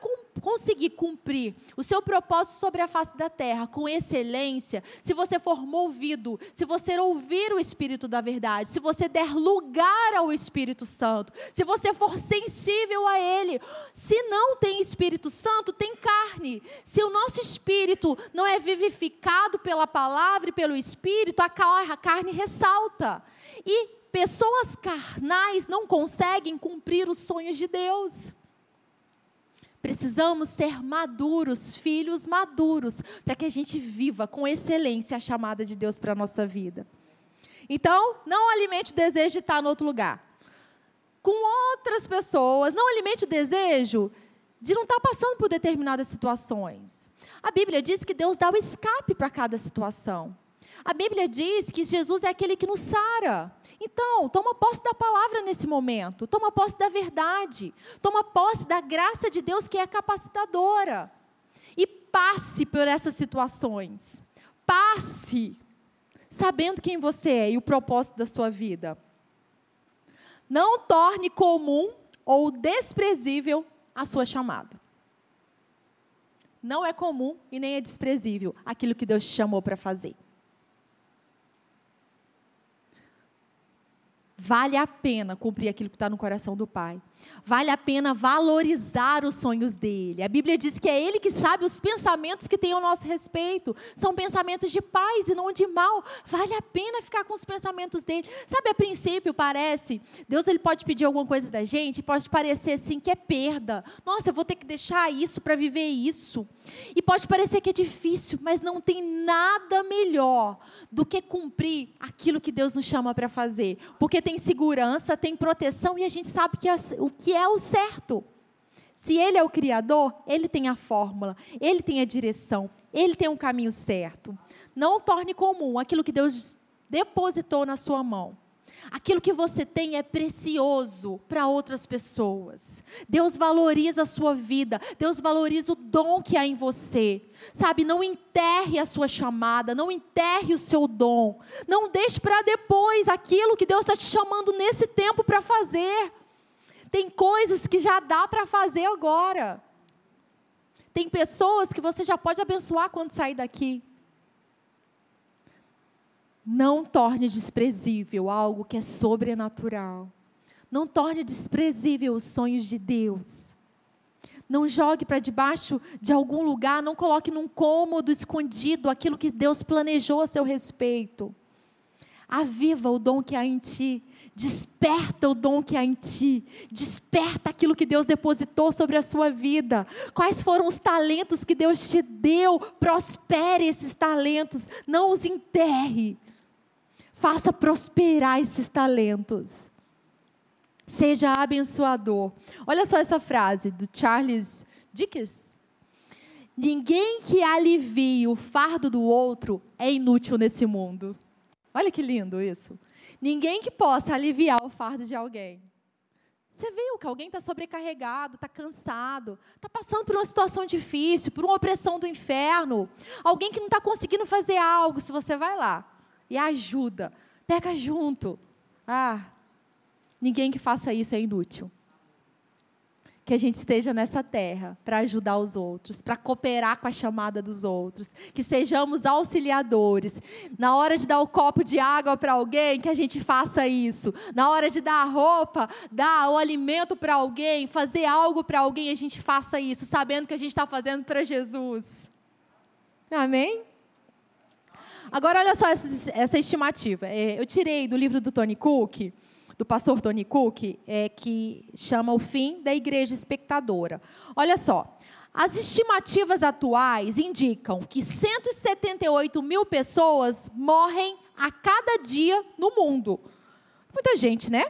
conseguir cumprir o seu propósito sobre a face da terra com excelência se você for movido, se você ouvir o Espírito da verdade, se você der lugar ao Espírito Santo, se você for sensível a Ele. Se não tem Espírito Santo, tem carne. Se o nosso espírito não é vivificado pela palavra e pelo Espírito, a carne ressalta. E Pessoas carnais não conseguem cumprir os sonhos de Deus. Precisamos ser maduros, filhos maduros, para que a gente viva com excelência a chamada de Deus para a nossa vida. Então, não alimente o desejo de estar em outro lugar. Com outras pessoas, não alimente o desejo de não estar passando por determinadas situações. A Bíblia diz que Deus dá o escape para cada situação. A Bíblia diz que Jesus é aquele que nos sara. Então, toma posse da palavra nesse momento, toma posse da verdade, toma posse da graça de Deus que é capacitadora. E passe por essas situações. Passe sabendo quem você é e o propósito da sua vida. Não torne comum ou desprezível a sua chamada. Não é comum e nem é desprezível aquilo que Deus te chamou para fazer. Vale a pena cumprir aquilo que está no coração do Pai. Vale a pena valorizar os sonhos dele. A Bíblia diz que é ele que sabe os pensamentos que tem ao nosso respeito. São pensamentos de paz e não de mal. Vale a pena ficar com os pensamentos dele. Sabe, a princípio parece, Deus ele pode pedir alguma coisa da gente, pode parecer assim que é perda. Nossa, eu vou ter que deixar isso para viver isso. E pode parecer que é difícil, mas não tem nada melhor do que cumprir aquilo que Deus nos chama para fazer. Porque tem segurança, tem proteção e a gente sabe que o que é o certo. Se Ele é o Criador, Ele tem a fórmula, Ele tem a direção, Ele tem um caminho certo. Não torne comum aquilo que Deus depositou na sua mão. Aquilo que você tem é precioso para outras pessoas. Deus valoriza a sua vida, Deus valoriza o dom que há em você. Sabe, não enterre a sua chamada, não enterre o seu dom. Não deixe para depois aquilo que Deus está te chamando nesse tempo para fazer. Tem coisas que já dá para fazer agora. Tem pessoas que você já pode abençoar quando sair daqui. Não torne desprezível algo que é sobrenatural. Não torne desprezível os sonhos de Deus. Não jogue para debaixo de algum lugar, não coloque num cômodo escondido aquilo que Deus planejou a seu respeito. Aviva o dom que há em ti. Desperta o dom que há em ti. Desperta aquilo que Deus depositou sobre a sua vida. Quais foram os talentos que Deus te deu? Prospere esses talentos. Não os enterre. Faça prosperar esses talentos. Seja abençoador. Olha só essa frase do Charles Dickens. Ninguém que alivie o fardo do outro é inútil nesse mundo. Olha que lindo isso. Ninguém que possa aliviar o fardo de alguém. Você viu que alguém está sobrecarregado, está cansado, está passando por uma situação difícil, por uma opressão do inferno. Alguém que não está conseguindo fazer algo, se você vai lá e ajuda. Pega junto. Ah, ninguém que faça isso é inútil. Que a gente esteja nessa terra para ajudar os outros, para cooperar com a chamada dos outros, que sejamos auxiliadores. Na hora de dar o copo de água para alguém, que a gente faça isso. Na hora de dar a roupa, dar o alimento para alguém, fazer algo para alguém, a gente faça isso, sabendo que a gente está fazendo para Jesus. Amém? Agora, olha só essa, essa estimativa. É, eu tirei do livro do Tony Cook, do pastor Tony Cook, é, que chama O Fim da Igreja Espectadora. Olha só. As estimativas atuais indicam que 178 mil pessoas morrem a cada dia no mundo. Muita gente, né?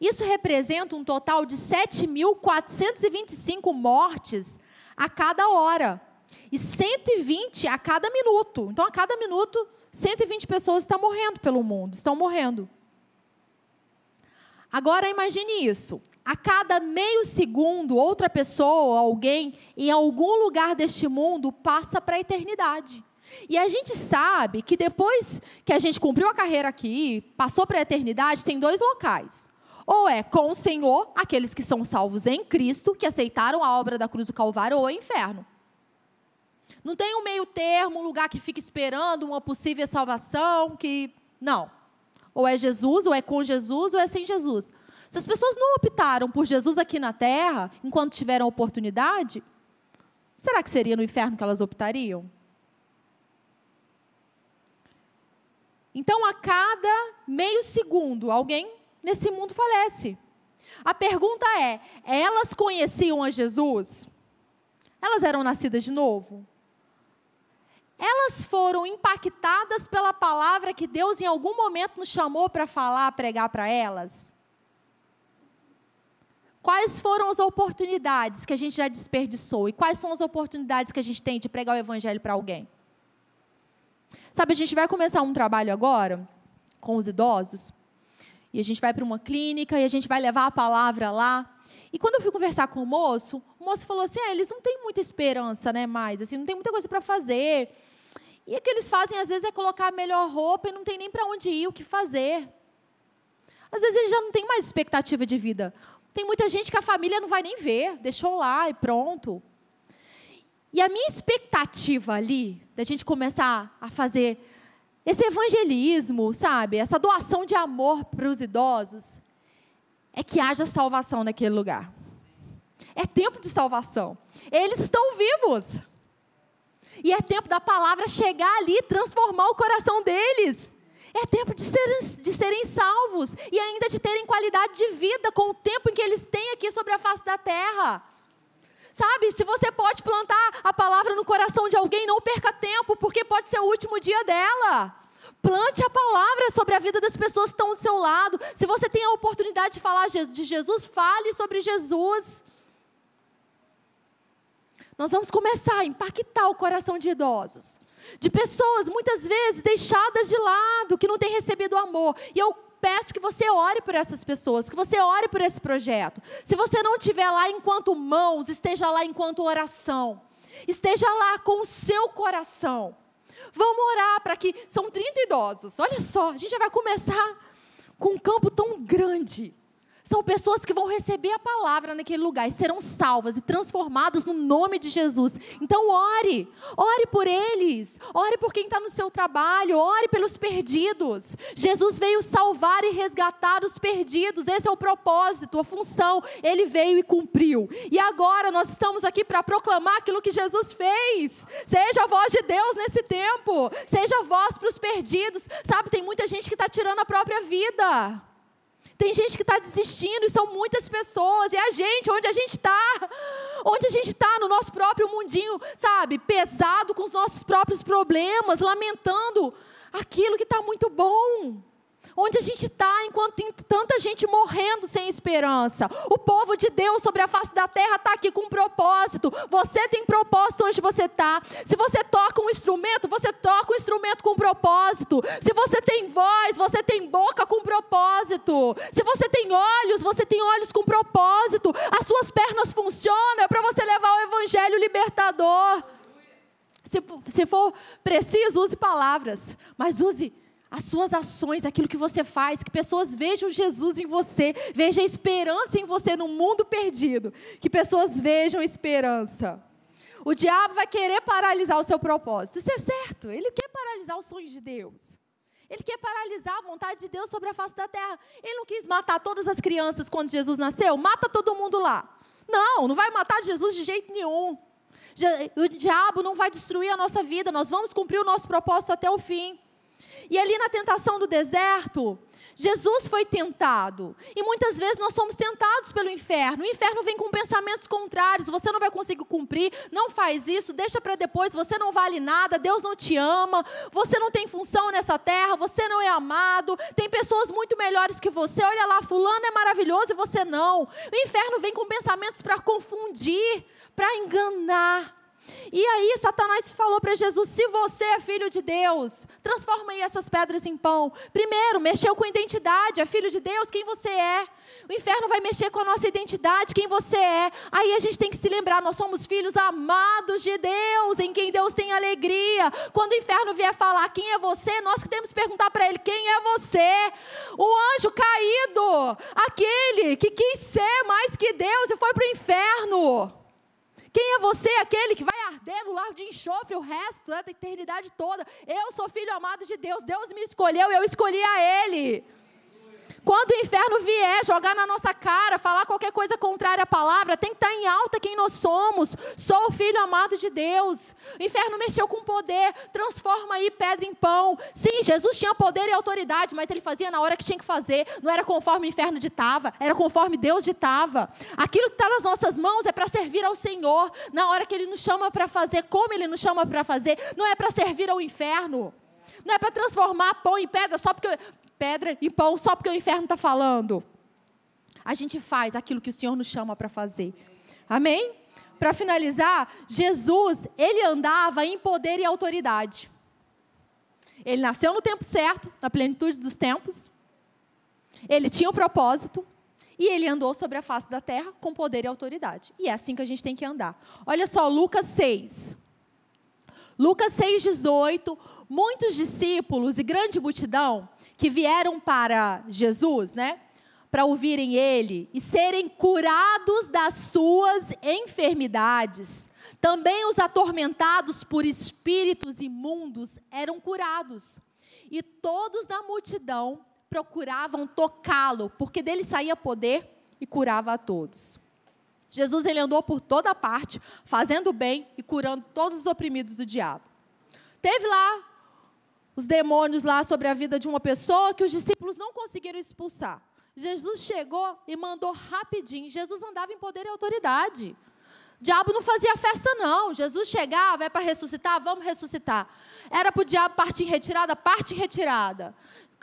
Isso representa um total de 7.425 mortes a cada hora e 120 a cada minuto. Então, a cada minuto, 120 pessoas estão morrendo pelo mundo, estão morrendo. Agora imagine isso. A cada meio segundo, outra pessoa, alguém, em algum lugar deste mundo, passa para a eternidade. E a gente sabe que depois que a gente cumpriu a carreira aqui, passou para a eternidade, tem dois locais. Ou é com o Senhor, aqueles que são salvos em Cristo, que aceitaram a obra da cruz do Calvário, ou é inferno. Não tem um meio termo, um lugar que fica esperando uma possível salvação, que. Não. Ou é Jesus, ou é com Jesus, ou é sem Jesus. Se as pessoas não optaram por Jesus aqui na terra, enquanto tiveram oportunidade, será que seria no inferno que elas optariam? Então, a cada meio segundo, alguém nesse mundo falece. A pergunta é: elas conheciam a Jesus? Elas eram nascidas de novo? Elas foram impactadas pela palavra que Deus em algum momento nos chamou para falar, pregar para elas? Quais foram as oportunidades que a gente já desperdiçou? E quais são as oportunidades que a gente tem de pregar o evangelho para alguém? Sabe, a gente vai começar um trabalho agora com os idosos. E a gente vai para uma clínica e a gente vai levar a palavra lá. E quando eu fui conversar com o moço, o moço falou assim: ah, eles não têm muita esperança, né? Mais, assim, não tem muita coisa para fazer. E o que eles fazem, às vezes, é colocar a melhor roupa e não tem nem para onde ir, o que fazer. Às vezes, eles já não têm mais expectativa de vida. Tem muita gente que a família não vai nem ver, deixou lá e pronto. E a minha expectativa ali, da gente começar a fazer esse evangelismo, sabe? Essa doação de amor para os idosos, é que haja salvação naquele lugar. É tempo de salvação. Eles estão vivos. E é tempo da palavra chegar ali transformar o coração deles. É tempo de serem, de serem salvos e ainda de terem qualidade de vida com o tempo em que eles têm aqui sobre a face da terra. Sabe, se você pode plantar a palavra no coração de alguém, não perca tempo, porque pode ser o último dia dela. Plante a palavra sobre a vida das pessoas que estão do seu lado. Se você tem a oportunidade de falar de Jesus, fale sobre Jesus. Nós vamos começar a impactar o coração de idosos, de pessoas muitas vezes deixadas de lado, que não têm recebido amor. E eu peço que você ore por essas pessoas, que você ore por esse projeto. Se você não estiver lá enquanto mãos, esteja lá enquanto oração. Esteja lá com o seu coração. Vamos orar para que. São 30 idosos. Olha só, a gente já vai começar com um campo tão grande. São pessoas que vão receber a palavra naquele lugar e serão salvas e transformadas no nome de Jesus. Então, ore, ore por eles, ore por quem está no seu trabalho, ore pelos perdidos. Jesus veio salvar e resgatar os perdidos, esse é o propósito, a função. Ele veio e cumpriu. E agora nós estamos aqui para proclamar aquilo que Jesus fez. Seja a voz de Deus nesse tempo, seja a voz para os perdidos. Sabe, tem muita gente que está tirando a própria vida. Tem gente que está desistindo e são muitas pessoas. E a gente, onde a gente está? Onde a gente está? No nosso próprio mundinho, sabe? Pesado com os nossos próprios problemas, lamentando aquilo que está muito bom onde a gente está enquanto tem tanta gente morrendo sem esperança. O povo de Deus sobre a face da terra está aqui com um propósito. Você tem propósito onde você está. Se você toca um instrumento, você toca um instrumento com propósito. Se você tem voz, você tem boca com propósito. Se você tem olhos, você tem olhos com propósito. As suas pernas funcionam é para você levar o evangelho libertador. Se, se for preciso, use palavras, mas use as suas ações, aquilo que você faz, que pessoas vejam Jesus em você, vejam esperança em você no mundo perdido, que pessoas vejam esperança. O diabo vai querer paralisar o seu propósito, isso é certo, ele quer paralisar os sonhos de Deus. Ele quer paralisar a vontade de Deus sobre a face da terra. Ele não quis matar todas as crianças quando Jesus nasceu, mata todo mundo lá. Não, não vai matar Jesus de jeito nenhum. O diabo não vai destruir a nossa vida, nós vamos cumprir o nosso propósito até o fim. E ali na tentação do deserto, Jesus foi tentado. E muitas vezes nós somos tentados pelo inferno. O inferno vem com pensamentos contrários. Você não vai conseguir cumprir, não faz isso, deixa para depois, você não vale nada, Deus não te ama, você não tem função nessa terra, você não é amado, tem pessoas muito melhores que você. Olha lá, fulano é maravilhoso e você não. O inferno vem com pensamentos para confundir, para enganar. E aí Satanás falou para Jesus: se você é filho de Deus, transforma aí essas pedras em pão. Primeiro, mexeu com identidade, é filho de Deus, quem você é. O inferno vai mexer com a nossa identidade, quem você é. Aí a gente tem que se lembrar: nós somos filhos amados de Deus, em quem Deus tem alegria. Quando o inferno vier falar quem é você, nós que temos que perguntar para ele: quem é você? O anjo caído, aquele que quis ser mais que Deus e foi para o inferno. Quem é você, aquele que vai arder no lar de enxofre o resto da eternidade toda? Eu sou filho amado de Deus, Deus me escolheu, eu escolhi a Ele. Quando o inferno vier jogar na nossa cara, falar qualquer coisa contrária à palavra, tem que estar em alta quem nós somos. Sou o filho amado de Deus. O inferno mexeu com poder, transforma aí pedra em pão. Sim, Jesus tinha poder e autoridade, mas ele fazia na hora que tinha que fazer. Não era conforme o inferno ditava, era conforme Deus ditava. Aquilo que está nas nossas mãos é para servir ao Senhor. Na hora que Ele nos chama para fazer, como Ele nos chama para fazer, não é para servir ao inferno. Não é para transformar pão em pedra só porque pedra e pão só porque o inferno está falando. A gente faz aquilo que o Senhor nos chama para fazer. Amém? Para finalizar, Jesus, ele andava em poder e autoridade. Ele nasceu no tempo certo, na plenitude dos tempos. Ele tinha um propósito. E ele andou sobre a face da terra com poder e autoridade. E é assim que a gente tem que andar. Olha só, Lucas 6. Lucas 6, 18. Muitos discípulos e grande multidão que vieram para Jesus, né? Para ouvirem ele e serem curados das suas enfermidades. Também os atormentados por espíritos imundos eram curados. E todos da multidão procuravam tocá-lo, porque dele saía poder e curava a todos. Jesus ele andou por toda parte, fazendo bem e curando todos os oprimidos do diabo. Teve lá os demônios lá sobre a vida de uma pessoa que os discípulos não conseguiram expulsar. Jesus chegou e mandou rapidinho. Jesus andava em poder e autoridade. O diabo não fazia festa, não. Jesus chegava, é para ressuscitar, vamos ressuscitar. Era para o diabo partir em retirada, parte em retirada.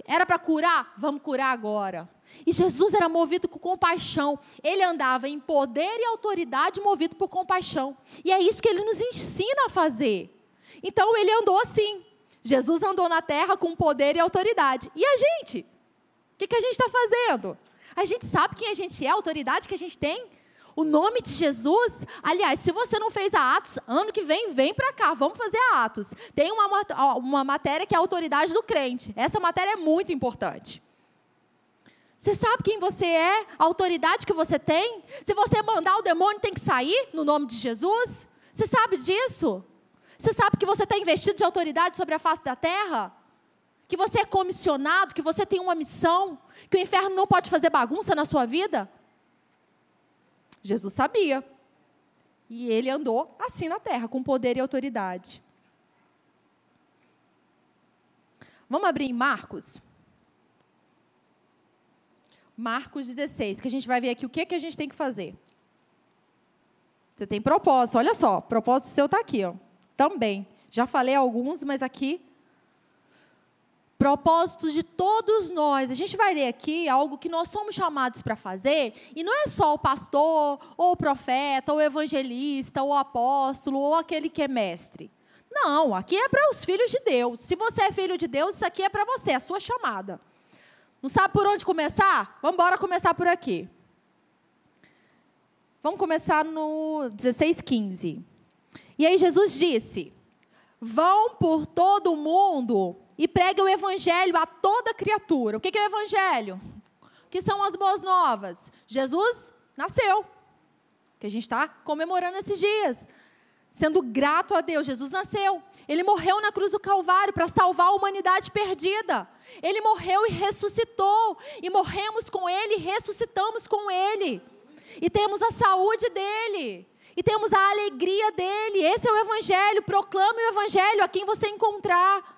Era para curar, vamos curar agora. E Jesus era movido com compaixão. Ele andava em poder e autoridade, movido por compaixão. E é isso que ele nos ensina a fazer. Então ele andou assim. Jesus andou na terra com poder e autoridade. E a gente? O que, que a gente está fazendo? A gente sabe quem a gente é, a autoridade que a gente tem. O nome de Jesus, aliás, se você não fez a Atos, ano que vem, vem para cá, vamos fazer a Atos. Tem uma, uma matéria que é a autoridade do crente. Essa matéria é muito importante. Você sabe quem você é, a autoridade que você tem? Se você mandar o demônio, tem que sair no nome de Jesus? Você sabe disso? Você sabe que você está investido de autoridade sobre a face da terra? Que você é comissionado, que você tem uma missão, que o inferno não pode fazer bagunça na sua vida? Jesus sabia. E ele andou assim na terra, com poder e autoridade. Vamos abrir em Marcos? Marcos 16, que a gente vai ver aqui o que, que a gente tem que fazer. Você tem propósito, olha só, propósito seu está aqui, ó. Também. Já falei alguns, mas aqui propósitos de todos nós. A gente vai ler aqui algo que nós somos chamados para fazer, e não é só o pastor, ou o profeta, ou o evangelista, ou o apóstolo, ou aquele que é mestre. Não, aqui é para os filhos de Deus. Se você é filho de Deus, isso aqui é para você, a sua chamada. Não sabe por onde começar? Vamos embora começar por aqui. Vamos começar no 16:15. E aí Jesus disse: Vão por todo o mundo e pregue o evangelho a toda criatura. O que é o evangelho? O que são as boas novas? Jesus nasceu. Que a gente está comemorando esses dias. Sendo grato a Deus, Jesus nasceu. Ele morreu na cruz do Calvário para salvar a humanidade perdida. Ele morreu e ressuscitou. E morremos com Ele, ressuscitamos com Ele. E temos a saúde dele. E temos a alegria dele. Esse é o Evangelho. Proclame o Evangelho a quem você encontrar.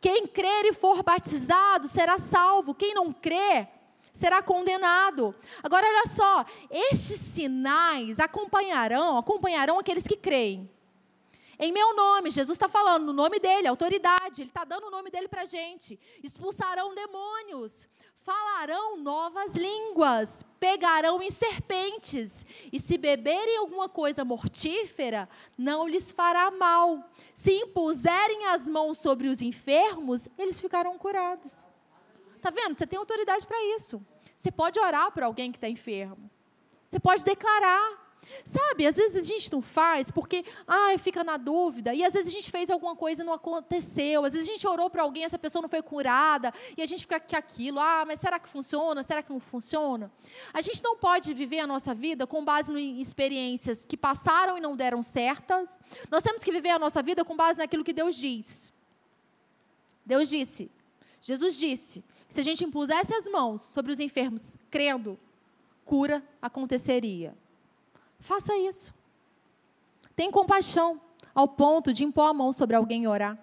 Quem crer e for batizado será salvo, quem não crer será condenado. Agora olha só, estes sinais acompanharão, acompanharão aqueles que creem. Em meu nome, Jesus está falando, no nome dele, autoridade, ele está dando o nome dele para a gente. Expulsarão demônios, falarão novas línguas, pegarão em serpentes, e se beberem alguma coisa mortífera, não lhes fará mal. Se impuserem as mãos sobre os enfermos, eles ficarão curados. Está vendo? Você tem autoridade para isso. Você pode orar por alguém que está enfermo. Você pode declarar. Sabe, às vezes a gente não faz porque, ai, fica na dúvida, e às vezes a gente fez alguma coisa e não aconteceu, às vezes a gente orou para alguém, essa pessoa não foi curada, e a gente fica com aquilo, ah, mas será que funciona? Será que não funciona? A gente não pode viver a nossa vida com base em experiências que passaram e não deram certas, nós temos que viver a nossa vida com base naquilo que Deus diz. Deus disse, Jesus disse, que se a gente impusesse as mãos sobre os enfermos, crendo, cura aconteceria. Faça isso. Tem compaixão ao ponto de impor a mão sobre alguém e orar.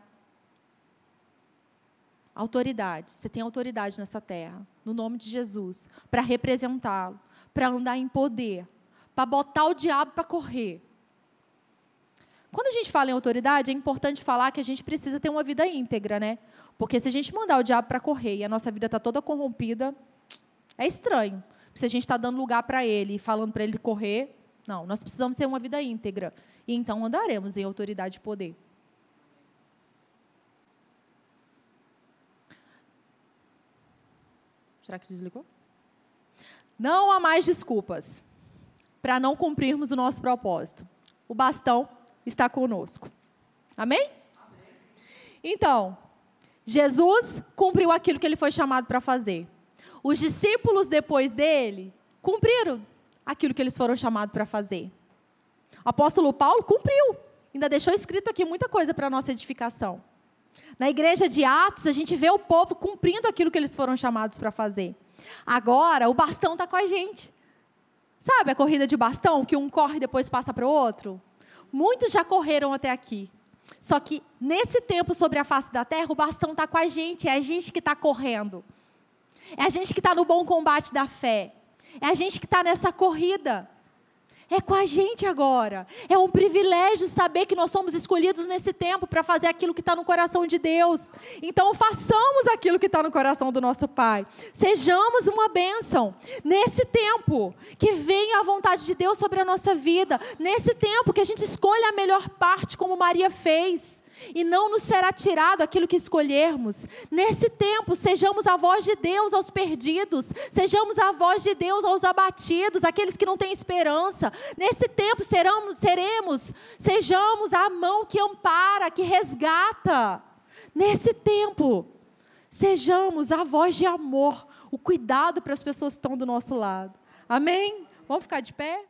Autoridade. Você tem autoridade nessa terra, no nome de Jesus, para representá-lo, para andar em poder, para botar o diabo para correr. Quando a gente fala em autoridade, é importante falar que a gente precisa ter uma vida íntegra, né? Porque se a gente mandar o diabo para correr e a nossa vida está toda corrompida, é estranho. Se a gente está dando lugar para ele e falando para ele correr, não, nós precisamos ter uma vida íntegra. E então andaremos em autoridade e poder. Será que desligou? Não há mais desculpas para não cumprirmos o nosso propósito. O bastão está conosco. Amém? Amém? Então, Jesus cumpriu aquilo que ele foi chamado para fazer. Os discípulos depois dele cumpriram aquilo que eles foram chamados para fazer. O apóstolo Paulo cumpriu, ainda deixou escrito aqui muita coisa para a nossa edificação. Na igreja de Atos, a gente vê o povo cumprindo aquilo que eles foram chamados para fazer. Agora, o bastão está com a gente. Sabe a corrida de bastão, que um corre e depois passa para o outro? Muitos já correram até aqui. Só que nesse tempo sobre a face da terra, o bastão está com a gente, é a gente que está correndo. É a gente que está no bom combate da fé. É a gente que está nessa corrida. é com a gente agora. É um privilégio saber que nós somos escolhidos nesse tempo para fazer aquilo que está no coração de Deus. Então, façamos aquilo que está no coração do nosso Pai. Sejamos uma bênção nesse tempo que venha a vontade de Deus sobre a nossa vida. Nesse tempo que a gente escolha a melhor parte, como Maria fez e não nos será tirado aquilo que escolhermos. Nesse tempo, sejamos a voz de Deus aos perdidos, sejamos a voz de Deus aos abatidos, aqueles que não têm esperança. Nesse tempo, seremos, seremos, sejamos a mão que ampara, que resgata. Nesse tempo, sejamos a voz de amor, o cuidado para as pessoas que estão do nosso lado. Amém? Vamos ficar de pé?